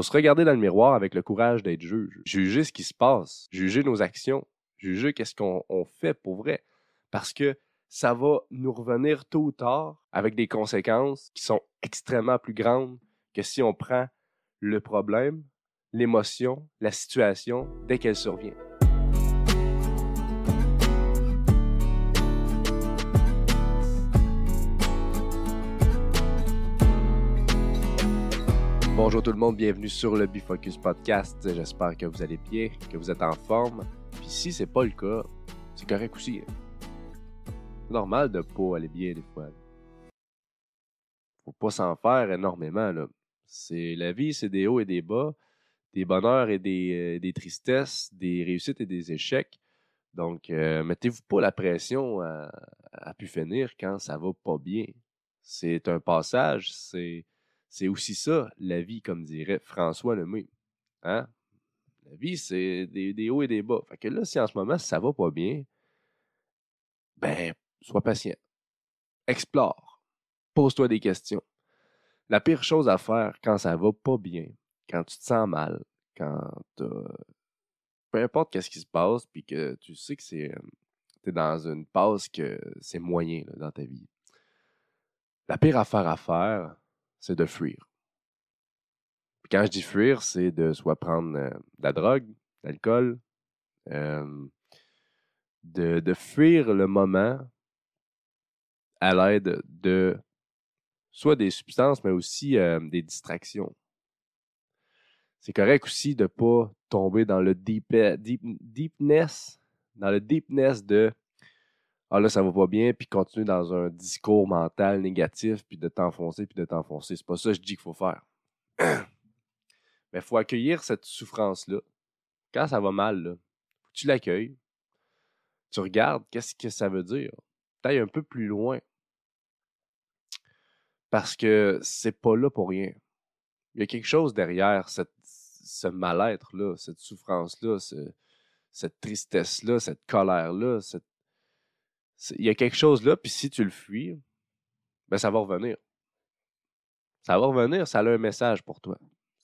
faut se regarder dans le miroir avec le courage d'être juge. Juger ce qui se passe, juger nos actions, juger qu'est-ce qu'on fait pour vrai. Parce que ça va nous revenir tôt ou tard avec des conséquences qui sont extrêmement plus grandes que si on prend le problème, l'émotion, la situation dès qu'elle survient. Bonjour tout le monde, bienvenue sur le Bifocus Podcast. J'espère que vous allez bien, que vous êtes en forme. Puis si c'est pas le cas, c'est correct aussi. C'est normal de pas aller bien des fois. Faut pas s'en faire énormément. Là. C'est la vie, c'est des hauts et des bas, des bonheurs et des, euh, des tristesses, des réussites et des échecs. Donc, euh, mettez-vous pas la pression à, à pu finir quand ça va pas bien. C'est un passage, c'est c'est aussi ça, la vie, comme dirait François Lemay. Hein? La vie, c'est des, hauts et des bas. Fait que là, si en ce moment, ça va pas bien, ben, sois patient. Explore. Pose-toi des questions. La pire chose à faire quand ça va pas bien, quand tu te sens mal, quand peu importe qu'est-ce qui se passe, puis que tu sais que c'est es dans une passe que c'est moyen dans ta vie. La pire affaire à faire, c'est de fuir. quand je dis fuir, c'est de soit prendre euh, de la drogue, de l'alcool, euh, de, fuir le moment à l'aide de soit des substances, mais aussi euh, des distractions. C'est correct aussi de ne pas tomber dans le deep, deepness, dans le deepness de ah là, ça va pas bien, puis continuer dans un discours mental négatif, puis de t'enfoncer, puis de t'enfoncer. C'est pas ça que je dis qu'il faut faire. Mais il faut accueillir cette souffrance-là. Quand ça va mal, tu l'accueilles. Tu regardes qu'est-ce que ça veut dire. T'ailles un peu plus loin. Parce que c'est pas là pour rien. Il y a quelque chose derrière ce mal-être-là, cette souffrance-là, cette tristesse-là, cette colère-là, cette il y a quelque chose là, puis si tu le fuis, ben ça va revenir. Ça va revenir, ça a un message pour toi.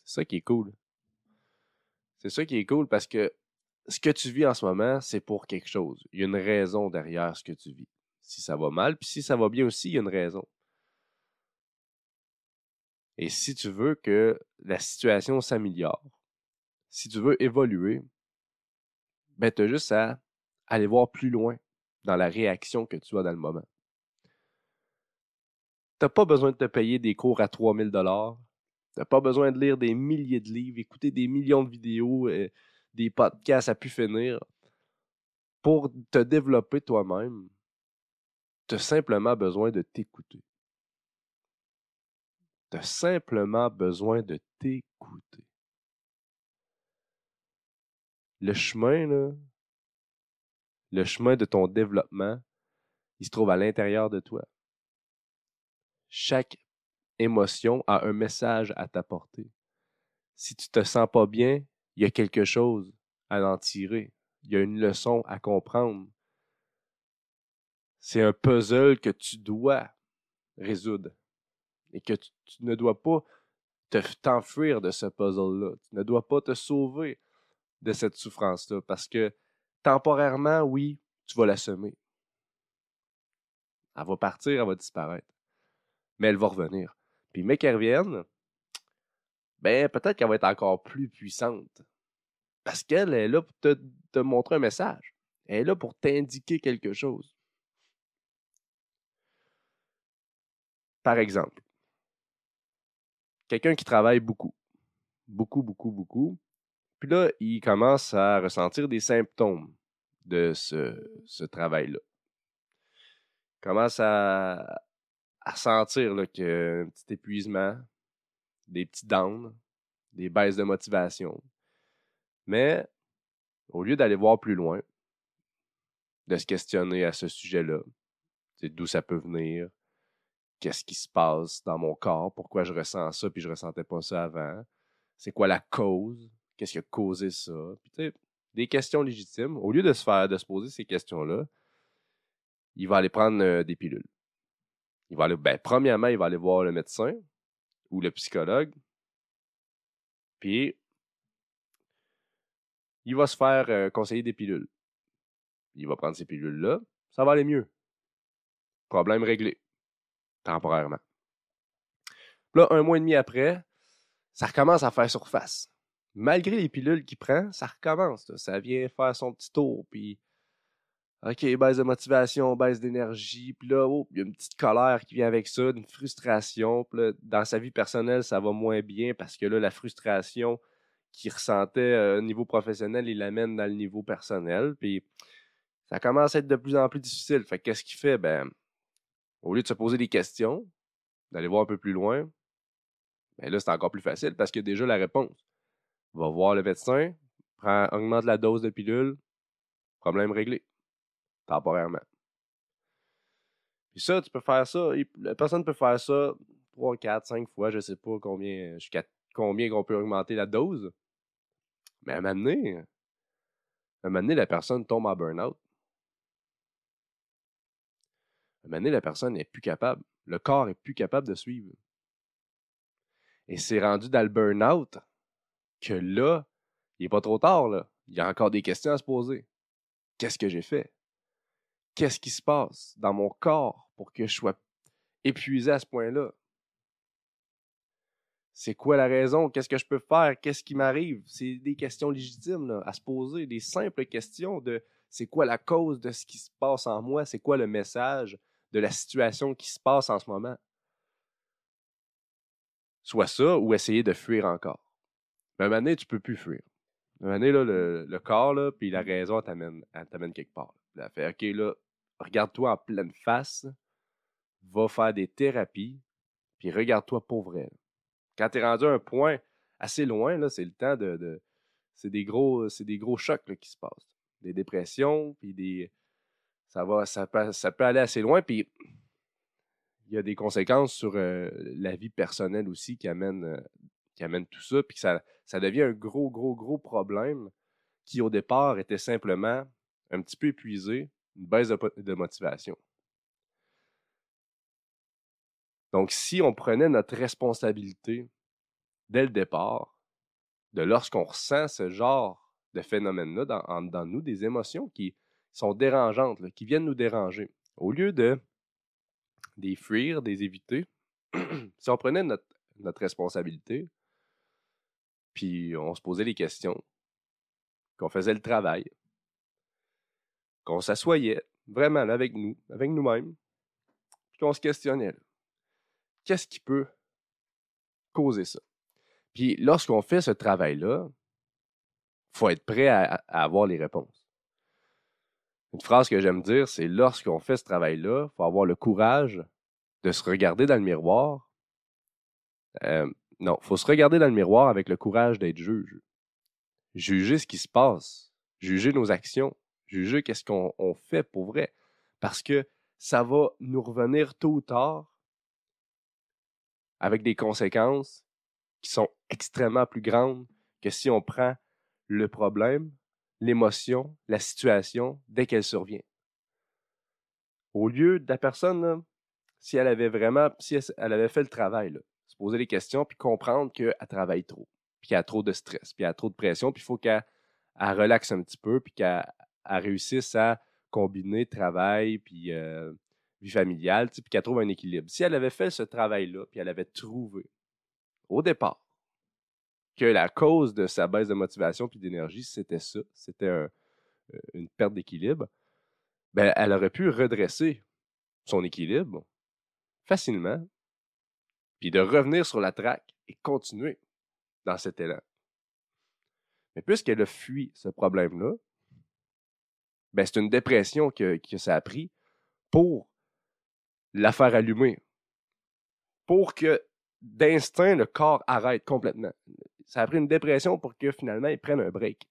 C'est ça qui est cool. C'est ça qui est cool parce que ce que tu vis en ce moment, c'est pour quelque chose. Il y a une raison derrière ce que tu vis. Si ça va mal, puis si ça va bien aussi, il y a une raison. Et si tu veux que la situation s'améliore, si tu veux évoluer, ben tu as juste à aller voir plus loin dans la réaction que tu as dans le moment. Tu n'as pas besoin de te payer des cours à 3000 dollars. Tu n'as pas besoin de lire des milliers de livres, écouter des millions de vidéos, euh, des podcasts à pu finir. Pour te développer toi-même, tu as simplement besoin de t'écouter. Tu as simplement besoin de t'écouter. Le chemin, là, le chemin de ton développement, il se trouve à l'intérieur de toi. Chaque émotion a un message à t'apporter. Si tu te sens pas bien, il y a quelque chose à en tirer. Il y a une leçon à comprendre. C'est un puzzle que tu dois résoudre et que tu, ne dois pas t'enfuir de ce puzzle-là. Tu ne dois pas te sauver de cette souffrance-là parce que temporairement, oui, tu vas la semer. Elle va partir, elle va disparaître. Mais elle va revenir. Puis, mais qu'elle revienne, ben, peut-être qu'elle va être encore plus puissante. Parce qu'elle est là pour te, te montrer un message. Elle est là pour t'indiquer quelque chose. Par exemple, quelqu'un qui travaille beaucoup, beaucoup, beaucoup, beaucoup, puis là, il commence à ressentir des symptômes de ce, travail-là. Il commence à, à sentir là, que un petit épuisement, des petits downs, des baisses de motivation. Mais au lieu d'aller voir plus loin, de se questionner à ce sujet-là, d'où ça peut venir, qu'est-ce qui se passe dans mon corps, pourquoi je ressens ça puis je ressentais pas ça avant, c'est quoi la cause, Qu'est-ce qui a causé ça? Puis, des questions légitimes. Au lieu de se faire, de se poser ces questions-là, il va aller prendre euh, des pilules. Il va aller, ben, premièrement, il va aller voir le médecin ou le psychologue Puis, il va se faire euh, conseiller des pilules. Il va prendre ces pilules-là, ça va aller mieux. Problème réglé. Temporairement. Là, un mois et demi après, ça recommence à faire surface. Malgré les pilules qu'il prend, ça recommence. Ça vient faire son petit tour, puis OK, baisse de motivation, baisse d'énergie, puis là, oh, il y a une petite colère qui vient avec ça, une frustration. Puis là, dans sa vie personnelle, ça va moins bien parce que là, la frustration qu'il ressentait euh, au niveau professionnel, il l'amène dans le niveau personnel. Puis ça commence à être de plus en plus difficile. Fait qu'est-ce qu'il fait? Ben, au lieu de se poser des questions, d'aller voir un peu plus loin, ben là, c'est encore plus facile parce qu'il y a déjà la réponse. Va voir le médecin, prend, augmente la dose de pilule, problème réglé temporairement. Puis ça, tu peux faire ça. La personne peut faire ça 3, 4, 5 fois, je sais pas combien, jusqu'à combien qu'on peut augmenter la dose. Mais à un moment donné, un la personne tombe en burn-out. À un moment donné, la personne n'est plus capable. Le corps est plus capable de suivre. Et c'est rendu dans le burn-out que là, il n'est pas trop tard. Il y a encore des questions à se poser. Qu'est-ce que j'ai fait? qu'est-ce qui se passe dans mon corps pour que je sois épuisé à ce point-là? C'est quoi la raison? Qu'est-ce que je peux faire? Qu'est-ce qui m'arrive? C'est des questions légitimes à se poser, des simples questions de c'est quoi la cause de ce qui se passe en moi? C'est quoi le message de la situation qui se passe en ce moment? Soit ça ou essayer de fuir encore. Mais à un moment donné, tu ne peux plus fuir. À un moment donné, là, le, corps, là, puis la raison, t'amène, t'amène quelque part. Là. fait, OK, là, regarde-toi en pleine face, va faire des thérapies, puis regarde-toi pour vrai. Quand tu es rendu à un point assez loin, là, c'est le temps de. c'est des gros, c'est des gros chocs qui se passent. Des dépressions, puis des. Ça va, ça peut, ça peut aller assez loin, puis il y a des conséquences sur euh, la vie personnelle aussi qui amènent, euh, qui amène tout ça, puis ça, ça devient un gros, gros, gros problème qui au départ était simplement un petit peu épuisé, une baisse de, motivation. Donc, si on prenait notre responsabilité dès le départ, de lorsqu'on ressent ce genre de phénomène-là dans, nous, des émotions qui sont dérangeantes, qui viennent nous déranger, au lieu de des fuir, des éviter, si on prenait notre, notre responsabilité, puis on se posait les questions, qu'on faisait le travail, qu'on s'assoyait vraiment avec nous, avec nous-mêmes, puis qu'on se questionnait. Qu'est-ce qui peut causer ça? Puis lorsqu'on fait ce travail-là, il faut être prêt à, avoir les réponses. Une phrase que j'aime dire, c'est lorsqu'on fait ce travail-là, il faut avoir le courage de se regarder dans le miroir. Euh, non, faut se regarder dans le miroir avec le courage d'être juge. Juger ce qui se passe, juger nos actions, juger qu'est-ce qu'on fait pour vrai. Parce que ça va nous revenir tôt ou tard avec des conséquences qui sont extrêmement plus grandes que si on prend le problème, l'émotion, la situation dès qu'elle survient. Au lieu de la personne, si elle avait vraiment, si elle avait fait le travail, se poser les questions, puis comprendre qu'elle travaille trop, puis qu'elle a trop de stress, puis qu'elle a trop de pression, puis il faut qu'elle relaxe un petit peu, puis qu'elle elle réussisse à combiner travail puis euh, vie familiale, puis qu'elle trouve un équilibre. Si elle avait fait ce travail-là, puis elle avait trouvé au départ que la cause de sa baisse de motivation puis d'énergie, c'était ça, c'était euh, une perte d'équilibre, ben, elle aurait pu redresser son équilibre facilement, puis de revenir sur la traque et continuer dans cet élan. Mais puisqu'elle a fui ce problème-là, ben, c'est une dépression que, ça a pris pour la faire allumer. Pour que d'instinct, le corps arrête complètement. Ça a pris une dépression pour que finalement, il prenne un break.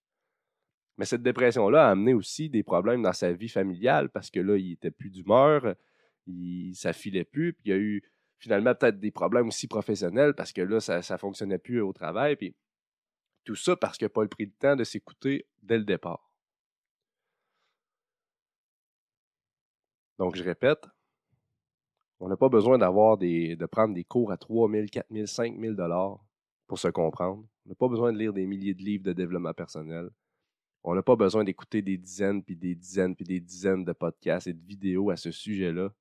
Mais cette dépression-là a amené aussi des problèmes dans sa vie familiale parce que là, il était plus d'humeur, il, ça filait plus, puis il y a eu finalement peut-être des problèmes aussi professionnels parce que là, ça ne fonctionnait plus au travail. Puis tout ça parce qu'il n'a pas pris le temps de s'écouter dès le départ. Donc, je répète, on n'a pas besoin d'avoir des, de prendre des cours à 3 000, 4 000, 5 000 dollars pour se comprendre. On n'a pas besoin de lire des milliers de livres de développement personnel. On n'a pas besoin d'écouter des dizaines, puis des dizaines, puis des dizaines de podcasts et de vidéos à ce sujet-là.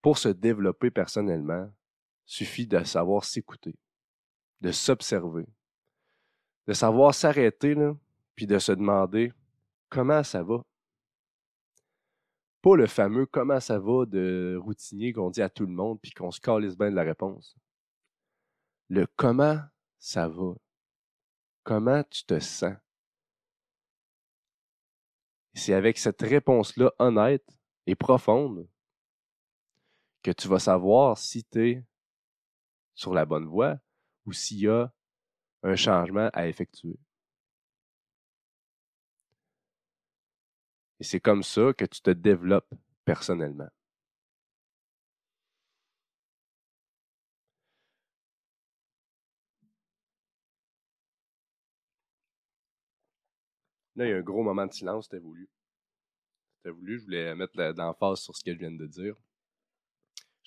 Pour se développer personnellement, suffit de savoir s'écouter, de s'observer, de savoir s'arrêter, puis de se demander comment ça va. Pas le fameux comment ça va de routinier qu'on dit à tout le monde puis qu'on se calisse bien de la réponse. Le comment ça va. Comment tu te sens? C'est avec cette réponse-là honnête et profonde que tu vas savoir si tu es sur la bonne voie ou s'il y a un changement à effectuer. Et c'est comme ça que tu te développes personnellement. Là, il y a un gros moment de silence, c'était voulu. C'était voulu, je voulais mettre l'emphase sur ce que je viens de dire.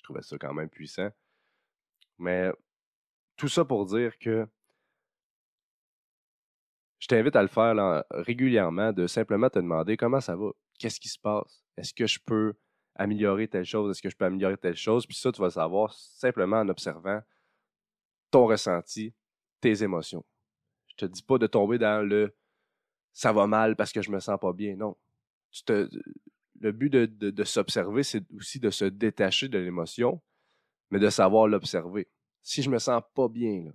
Je trouvais ça quand même puissant. Mais tout ça pour dire que je t'invite à le faire régulièrement, de simplement te demander comment ça va, qu'est-ce qui se passe, est-ce que je peux améliorer telle chose, est-ce que je peux améliorer telle chose, puis ça, tu vas savoir simplement en observant ton ressenti, tes émotions. Je te dis pas de tomber dans le ça va mal parce que je me sens pas bien, non. Le but de, s'observer, c'est aussi de se détacher de l'émotion, mais de savoir l'observer. Si je me sens pas bien,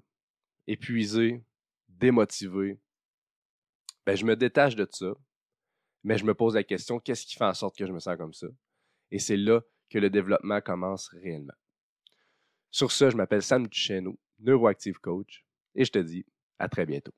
épuisé, démotivé, ben, je me détache de ça, mais je me pose la question, qu'est-ce qui fait en sorte que je me sens comme ça? Et c'est là que le développement commence réellement. Sur ce, je m'appelle Sam Duchesneau, neuroactive coach, et je te dis à très bientôt.